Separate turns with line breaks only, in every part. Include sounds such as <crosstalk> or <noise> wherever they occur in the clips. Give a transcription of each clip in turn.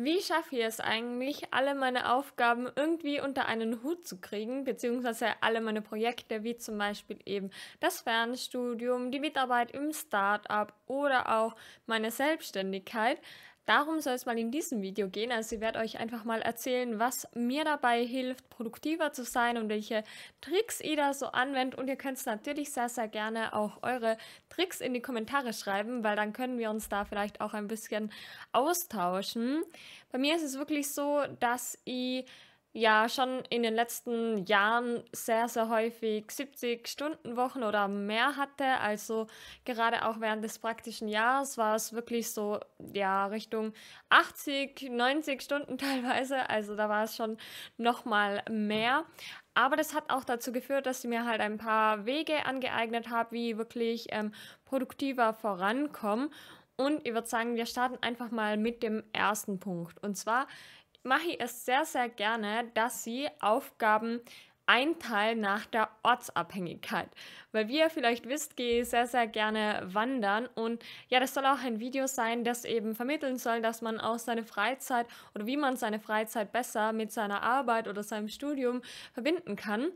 Wie schaffe ich es eigentlich, alle meine Aufgaben irgendwie unter einen Hut zu kriegen, beziehungsweise alle meine Projekte, wie zum Beispiel eben das Fernstudium, die Mitarbeit im Startup oder auch meine Selbstständigkeit, Darum soll es mal in diesem Video gehen. Also ich werde euch einfach mal erzählen, was mir dabei hilft, produktiver zu sein und welche Tricks ihr da so anwendet. Und ihr könnt natürlich sehr, sehr gerne auch eure Tricks in die Kommentare schreiben, weil dann können wir uns da vielleicht auch ein bisschen austauschen. Bei mir ist es wirklich so, dass ich ja schon in den letzten Jahren sehr, sehr häufig 70-Stunden-Wochen oder mehr hatte. Also gerade auch während des praktischen Jahres war es wirklich so, ja, Richtung 80, 90 Stunden <laughs> teilweise. Also da war es schon nochmal mehr. Aber das hat auch dazu geführt, dass ich mir halt ein paar Wege angeeignet habe, wie wirklich ähm, produktiver vorankommen. Und ich würde sagen, wir starten einfach mal mit dem ersten Punkt. Und zwar mache ich es sehr, sehr gerne, dass sie Aufgaben einteilen nach der Ortsabhängigkeit. Weil wie ihr vielleicht wisst, gehe ich sehr, sehr gerne wandern und ja, das soll auch ein Video sein, das eben vermitteln soll, dass man auch seine Freizeit oder wie man seine Freizeit besser mit seiner Arbeit oder seinem Studium verbinden kann.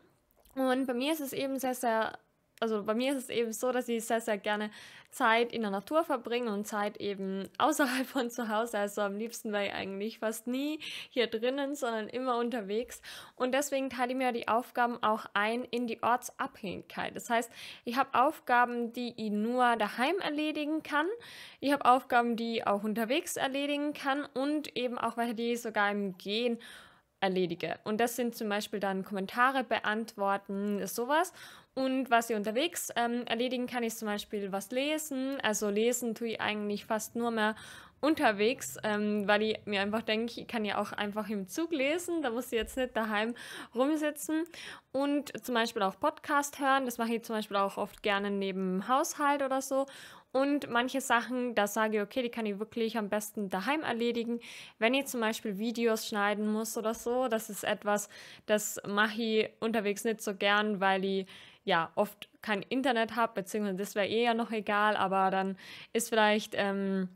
Und bei mir ist es eben sehr, sehr also bei mir ist es eben so, dass ich sehr, sehr gerne Zeit in der Natur verbringe und Zeit eben <laughs> außerhalb von zu Hause. Also am liebsten wäre ich eigentlich fast nie hier drinnen, sondern immer unterwegs. Und deswegen teile ich mir die Aufgaben auch ein in die Ortsabhängigkeit. Das heißt, ich habe Aufgaben, die ich nur daheim erledigen kann. Ich habe Aufgaben, die ich auch unterwegs erledigen kann und eben auch welche, die ich sogar im Gehen erledige. Und das sind zum Beispiel dann Kommentare beantworten, sowas. Und was ich unterwegs ähm, erledigen kann, ist zum Beispiel was lesen. Also lesen tue ich eigentlich fast nur mehr unterwegs, ähm, weil ich mir einfach denke, ich kann ja auch einfach im Zug lesen, da muss ich jetzt nicht daheim rumsitzen. Und zum Beispiel auch Podcast hören, das mache ich zum Beispiel auch oft gerne neben Haushalt oder so. Und manche Sachen, da sage ich, okay, die kann ich wirklich am besten daheim erledigen. Wenn ich zum Beispiel Videos schneiden muss oder so, das ist etwas, das mache ich unterwegs nicht so gern, weil ich ja oft kein Internet habe, beziehungsweise das wäre eher noch egal, aber dann ist vielleicht ähm,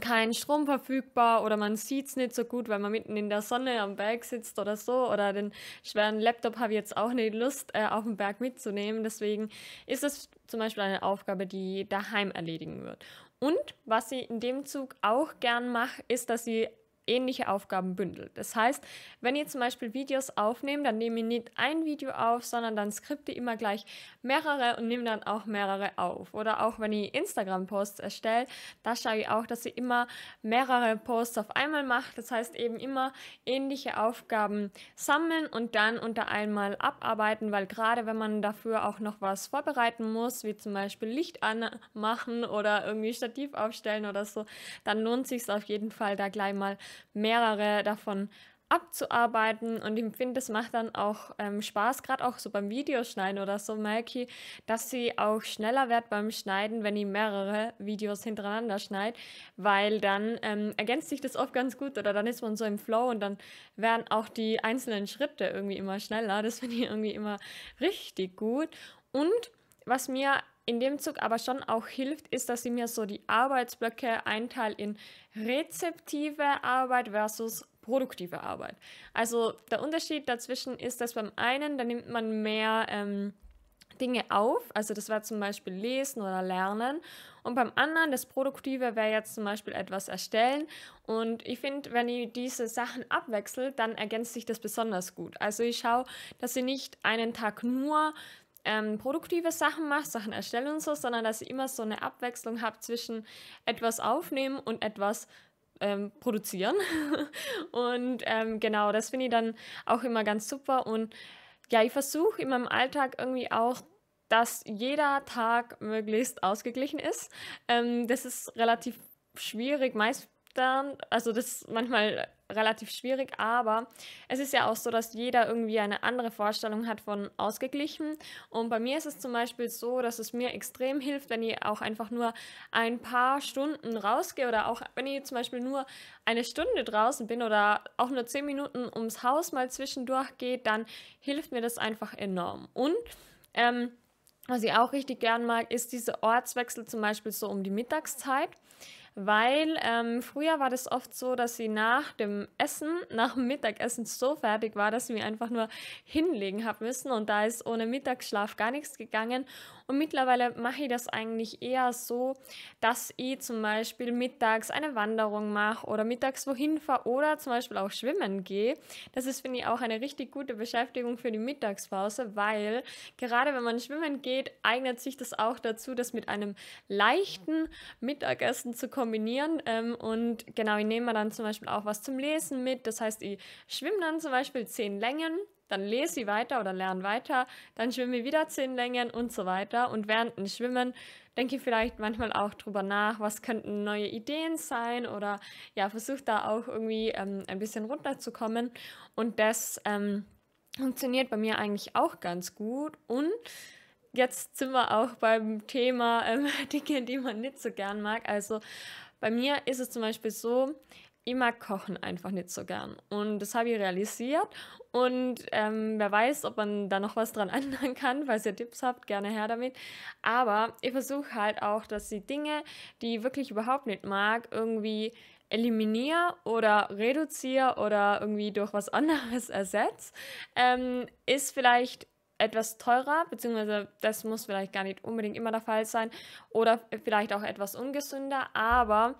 kein Strom verfügbar oder man sieht es nicht so gut, weil man mitten in der Sonne am Berg sitzt oder so. Oder den schweren Laptop habe ich jetzt auch nicht Lust, äh, auf den Berg mitzunehmen. Deswegen ist es zum Beispiel eine Aufgabe, die daheim erledigen wird. Und was ich in dem Zug auch gern mache, ist, dass ich ähnliche Aufgaben bündelt. Das heißt, wenn ihr zum Beispiel Videos aufnehmt, dann nehme ich nicht ein Video auf, sondern dann skripte immer gleich mehrere und nehme dann auch mehrere auf. Oder auch wenn ich Instagram-Posts erstelle, da schaue ich auch, dass ich immer mehrere Posts auf einmal mache. Das heißt eben immer ähnliche Aufgaben sammeln und dann unter einmal abarbeiten, weil gerade wenn man dafür auch noch was vorbereiten muss, wie zum Beispiel Licht anmachen oder irgendwie Stativ aufstellen oder so, dann lohnt sich auf jeden Fall da gleich mal mehrere davon abzuarbeiten und ich finde, es macht dann auch ähm, Spaß, gerade auch so beim Videoschneiden oder so merke dass sie auch schneller wird beim Schneiden, wenn ich mehrere Videos hintereinander schneide, weil dann ähm, ergänzt sich das oft ganz gut oder dann ist man so im Flow und dann werden auch die einzelnen Schritte irgendwie immer schneller. Das finde ich irgendwie immer richtig gut und was mir in dem Zug aber schon auch hilft, ist, dass ich mir so die Arbeitsblöcke einteile in rezeptive Arbeit versus produktive Arbeit. Also der Unterschied dazwischen ist, dass beim einen, da nimmt man mehr ähm, Dinge auf, also das wäre zum Beispiel Lesen oder Lernen. Und beim anderen, das Produktive wäre jetzt zum Beispiel etwas erstellen. Und ich finde, wenn ich diese Sachen abwechsel, dann ergänzt sich das besonders gut. Also ich schaue, dass ich nicht einen Tag nur ähm, produktive Sachen mache, Sachen erstelle und so, sondern dass ich immer so eine Abwechslung habe zwischen etwas aufnehmen und etwas ähm, produzieren. <laughs> und ähm, genau, das finde ich dann auch immer ganz super. Und ja, ich versuche in meinem Alltag irgendwie auch, dass jeder Tag möglichst ausgeglichen ist. Ähm, das ist relativ schwierig. Meist dann, also das ist manchmal relativ schwierig, aber es ist ja auch so, dass jeder irgendwie eine andere Vorstellung hat von ausgeglichen. Und bei mir ist es zum Beispiel so, dass es mir extrem hilft, wenn ich auch einfach nur ein paar Stunden rausgehe oder auch wenn ich zum Beispiel nur eine Stunde draußen bin oder auch nur zehn Minuten ums Haus mal zwischendurch geht, dann hilft mir das einfach enorm. Und ähm, was ich auch richtig gern mag, ist diese Ortswechsel zum Beispiel so um die Mittagszeit weil ähm, früher war das oft so, dass sie nach dem Essen, nach dem Mittagessen so fertig war, dass sie mir einfach nur hinlegen haben müssen und da ist ohne Mittagsschlaf gar nichts gegangen und mittlerweile mache ich das eigentlich eher so, dass ich zum Beispiel mittags eine Wanderung mache oder mittags wohin fahre oder zum Beispiel auch schwimmen gehe. Das ist, finde ich, auch eine richtig gute Beschäftigung für die Mittagspause, weil gerade wenn man schwimmen geht, eignet sich das auch dazu, das mit einem leichten Mittagessen zu kombinieren. Ähm, und genau, ich nehme dann zum Beispiel auch was zum Lesen mit. Das heißt, ich schwimme dann zum Beispiel zehn Längen dann lese ich weiter oder lerne weiter, dann schwimme ich wieder zehn Längen und so weiter. Und während dem Schwimmen denke ich vielleicht manchmal auch drüber nach, was könnten neue Ideen sein oder ja, versuche da auch irgendwie ähm, ein bisschen runterzukommen. Und das ähm, funktioniert bei mir eigentlich auch ganz gut. Und jetzt sind wir auch beim Thema ähm, <laughs> Dinge, die man nicht so gern mag. Also bei mir ist es zum Beispiel so, ich mag Kochen einfach nicht so gern. Und das habe ich realisiert. Und ähm, wer weiß, ob man da noch was dran <laughs> ändern kann. Falls ihr Tipps habt, gerne her damit. Aber ich versuche halt auch, dass die Dinge, die ich wirklich überhaupt nicht mag, irgendwie eliminiere oder reduziere oder irgendwie durch was <laughs> anderes ersetze. Ähm, ist vielleicht etwas teurer, beziehungsweise das muss vielleicht gar nicht unbedingt immer der Fall sein oder vielleicht auch etwas ungesünder, aber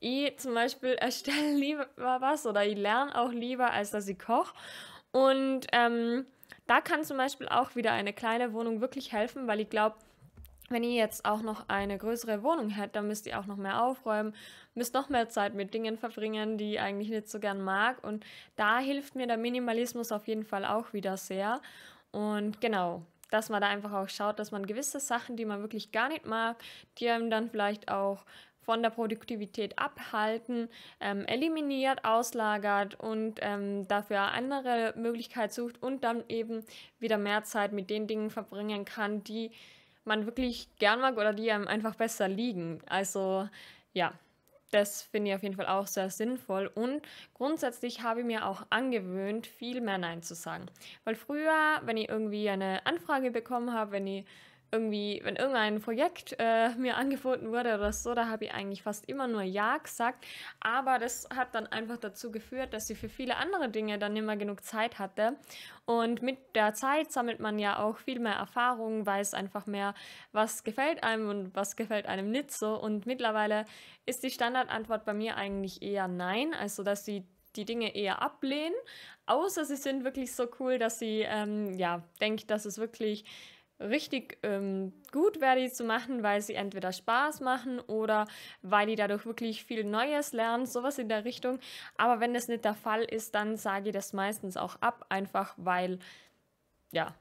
ich zum Beispiel <laughs> erstelle lieber was oder ich lerne auch lieber, als dass ich koche. Und ähm, da kann zum Beispiel auch wieder eine kleine Wohnung wirklich helfen, weil ich glaube, wenn ihr jetzt auch noch eine größere Wohnung hätte, dann müsst ihr auch noch mehr aufräumen, müsst noch mehr Zeit mit Dingen verbringen, die ich eigentlich nicht so gern mag. Und da hilft mir der Minimalismus auf jeden Fall auch wieder sehr. Und genau, dass man da einfach auch schaut, dass man gewisse Sachen, die man wirklich gar nicht mag, die einem dann vielleicht auch von der Produktivität abhalten, ähm, eliminiert, auslagert und ähm, dafür andere Möglichkeit sucht und dann eben wieder mehr Zeit mit den Dingen verbringen kann, die man wirklich gern mag oder die einem einfach besser liegen. Also ja, das finde ich auf jeden Fall auch sehr sinnvoll. Und grundsätzlich habe ich mir auch angewöhnt, viel mehr Nein zu sagen. Weil früher, wenn ich irgendwie eine Anfrage bekommen habe, wenn ich irgendwie, wenn irgendein Projekt äh, mir angeboten wurde oder so, da habe ich eigentlich fast immer nur Ja gesagt. Aber das hat dann einfach dazu geführt, dass ich für viele andere Dinge dann nicht mehr genug Zeit hatte. Und mit der Zeit sammelt man ja auch viel mehr Erfahrung, weiß einfach mehr, was gefällt einem und was gefällt einem nicht so. Und mittlerweile ist die Standardantwort bei mir eigentlich eher Nein, also dass sie die Dinge eher ablehnen, außer sie sind wirklich so cool, dass sie, ähm, ja, denke, dass es wirklich richtig ähm, gut wäre, die zu machen, weil sie entweder Spaß machen oder weil die dadurch wirklich viel Neues lernen, sowas in der Richtung. Aber wenn das nicht der Fall ist, dann sage ich das meistens auch ab, einfach weil, ja,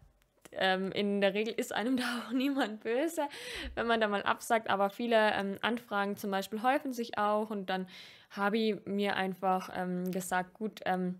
ähm, in der Regel ist einem <laughs> da auch niemand böse, wenn man da mal absagt. Aber viele ähm, Anfragen zum Beispiel häufen sich auch und dann habe ich mir einfach ähm, gesagt, gut, ähm,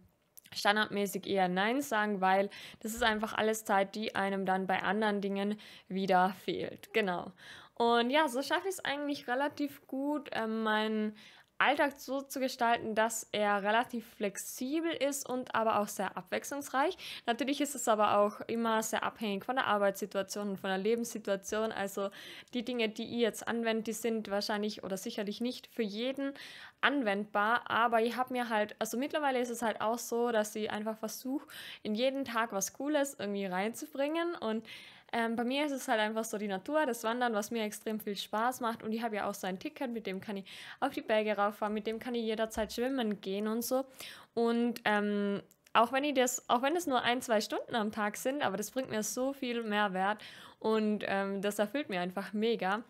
standardmäßig eher Nein sagen, weil das ist einfach alles Zeit, die einem dann bei anderen Dingen wieder fehlt. Genau. Und ja, so schaffe ich es eigentlich relativ gut, äh, meinen Alltag so zu gestalten, dass er relativ flexibel ist und aber auch sehr abwechslungsreich. Natürlich ist es aber auch immer sehr abhängig von der Arbeitssituation und von der Lebenssituation. Also die Dinge, die ihr jetzt anwendet, die sind wahrscheinlich oder sicherlich nicht für jeden anwendbar. Aber ich habe mir halt, also mittlerweile ist es halt auch so, dass ich einfach versuche, in jeden Tag was Cooles irgendwie reinzubringen und ähm, bei mir ist es halt einfach so die Natur, das Wandern, was mir extrem viel Spaß macht. Und ich habe ja auch so ein Ticket, mit dem kann ich auf die Berge rauffahren, mit dem kann ich jederzeit schwimmen gehen und so. Und ähm, auch wenn ich das, auch wenn es nur ein, zwei Stunden am Tag sind, aber das bringt mir so viel Mehrwert und ähm, das erfüllt mir einfach mega.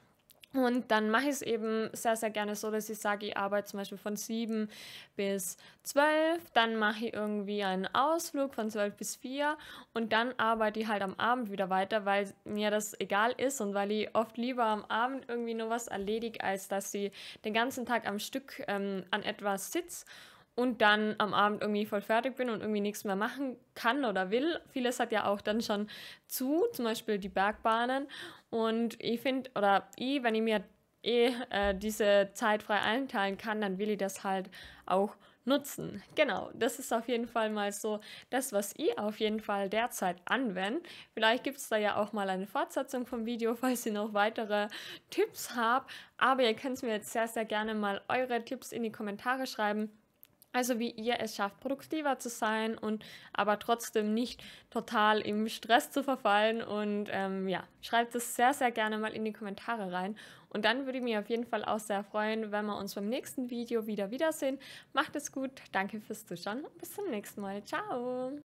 Und dann mache ich es eben sehr, sehr gerne so, dass ich sage, ich arbeite zum Beispiel von 7 bis 12, dann mache ich irgendwie einen Ausflug von 12 bis 4 und dann arbeite ich halt am Abend wieder weiter, weil mir das egal ist und weil ich oft lieber am Abend irgendwie nur was erledige, als dass ich den ganzen Tag am Stück ähm, an etwas sitze und dann am Abend irgendwie voll fertig bin und irgendwie nichts mehr machen kann oder will. Vieles hat ja auch dann schon zu, zum Beispiel die Bergbahnen. Und ich finde, oder ich, wenn ich mir eh äh, diese Zeit frei einteilen kann, dann will ich das halt auch nutzen. Genau, das ist auf jeden Fall mal so das, was ihr auf jeden Fall derzeit anwendet. Vielleicht gibt es da ja auch mal eine Fortsetzung vom Video, <laughs> falls ihr noch weitere Tipps habt. Aber ihr könnt mir jetzt sehr, sehr gerne mal eure Tipps in die Kommentare schreiben. Also wie ihr es schafft, produktiver zu sein und aber trotzdem nicht total im Stress zu verfallen. Und ähm, ja, schreibt es sehr, sehr gerne mal in die Kommentare rein. Und dann würde ich mich auf jeden Fall auch sehr freuen, wenn wir uns beim nächsten Video wieder wiedersehen. Macht es gut, danke fürs Zuschauen und bis zum nächsten Mal. Ciao!